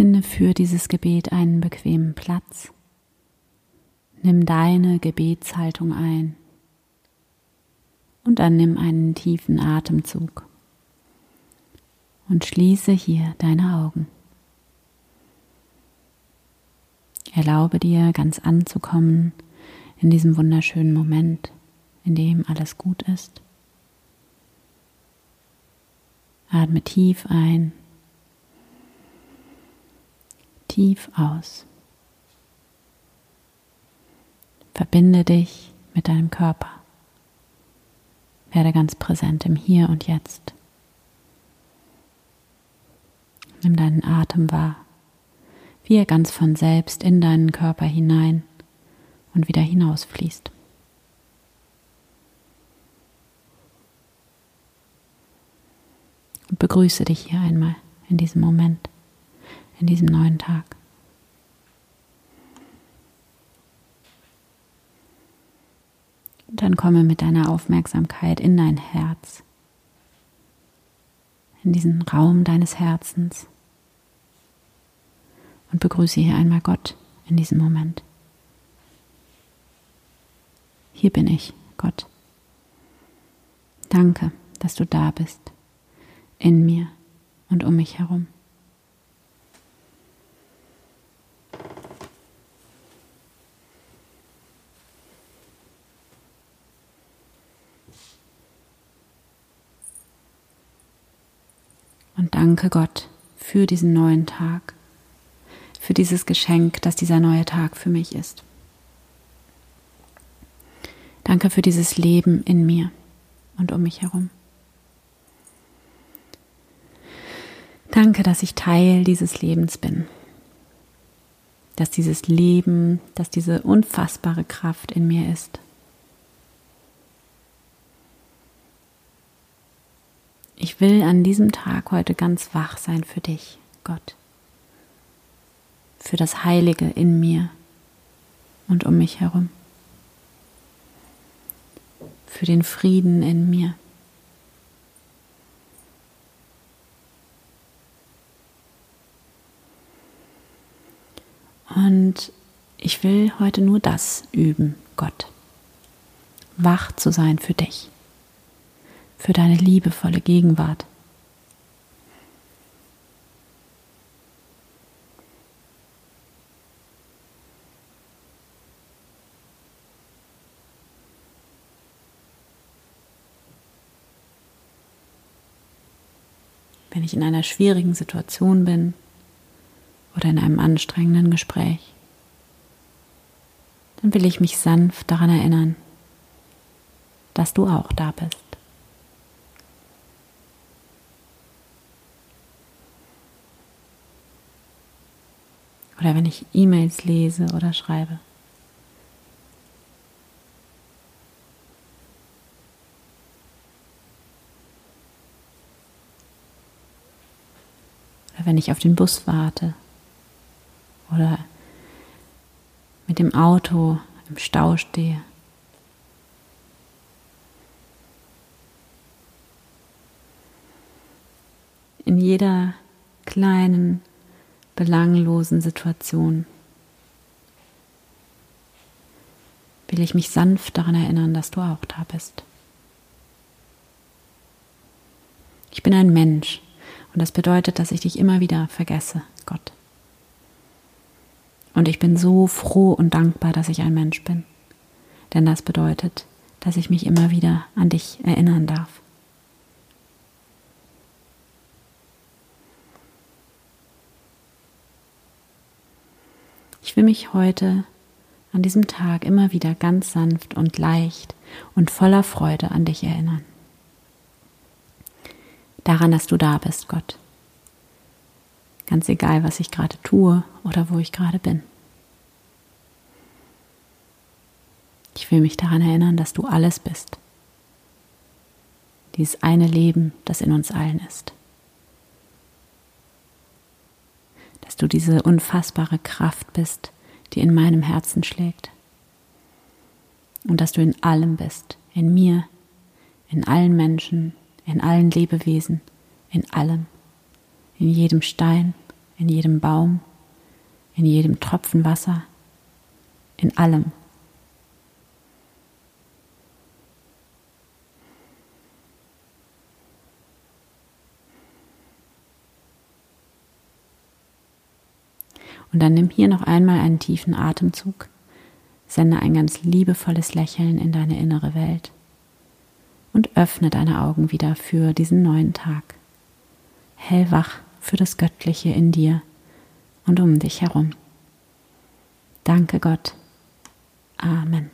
Finde für dieses Gebet einen bequemen Platz. Nimm deine Gebetshaltung ein und dann nimm einen tiefen Atemzug und schließe hier deine Augen. Erlaube dir ganz anzukommen in diesem wunderschönen Moment, in dem alles gut ist. Atme tief ein, tief aus. Verbinde dich mit deinem Körper. Werde ganz präsent im Hier und Jetzt. Nimm deinen Atem wahr, wie er ganz von selbst in deinen Körper hinein und wieder hinausfließt. Und begrüße dich hier einmal in diesem Moment, in diesem neuen Tag. Dann komme mit deiner Aufmerksamkeit in dein Herz, in diesen Raum deines Herzens und begrüße hier einmal Gott in diesem Moment. Hier bin ich, Gott. Danke, dass du da bist, in mir und um mich herum. Und danke Gott für diesen neuen Tag, für dieses Geschenk, das dieser neue Tag für mich ist. Danke für dieses Leben in mir und um mich herum. Danke, dass ich Teil dieses Lebens bin. Dass dieses Leben, dass diese unfassbare Kraft in mir ist. Ich will an diesem Tag heute ganz wach sein für dich, Gott, für das Heilige in mir und um mich herum, für den Frieden in mir. Und ich will heute nur das üben, Gott, wach zu sein für dich für deine liebevolle Gegenwart. Wenn ich in einer schwierigen Situation bin oder in einem anstrengenden Gespräch, dann will ich mich sanft daran erinnern, dass du auch da bist. Oder wenn ich E-Mails lese oder schreibe. Oder wenn ich auf den Bus warte. Oder mit dem Auto im Stau stehe. In jeder kleinen belanglosen Situation will ich mich sanft daran erinnern, dass du auch da bist. Ich bin ein Mensch und das bedeutet, dass ich dich immer wieder vergesse, Gott. Und ich bin so froh und dankbar, dass ich ein Mensch bin, denn das bedeutet, dass ich mich immer wieder an dich erinnern darf. Ich will mich heute an diesem Tag immer wieder ganz sanft und leicht und voller Freude an dich erinnern. Daran, dass du da bist, Gott. Ganz egal, was ich gerade tue oder wo ich gerade bin. Ich will mich daran erinnern, dass du alles bist. Dieses eine Leben, das in uns allen ist. Dass du diese unfassbare Kraft bist, die in meinem Herzen schlägt. Und dass du in allem bist, in mir, in allen Menschen, in allen Lebewesen, in allem, in jedem Stein, in jedem Baum, in jedem Tropfen Wasser, in allem. Und dann nimm hier noch einmal einen tiefen Atemzug, sende ein ganz liebevolles Lächeln in deine innere Welt und öffne deine Augen wieder für diesen neuen Tag. Hellwach für das Göttliche in dir und um dich herum. Danke Gott. Amen.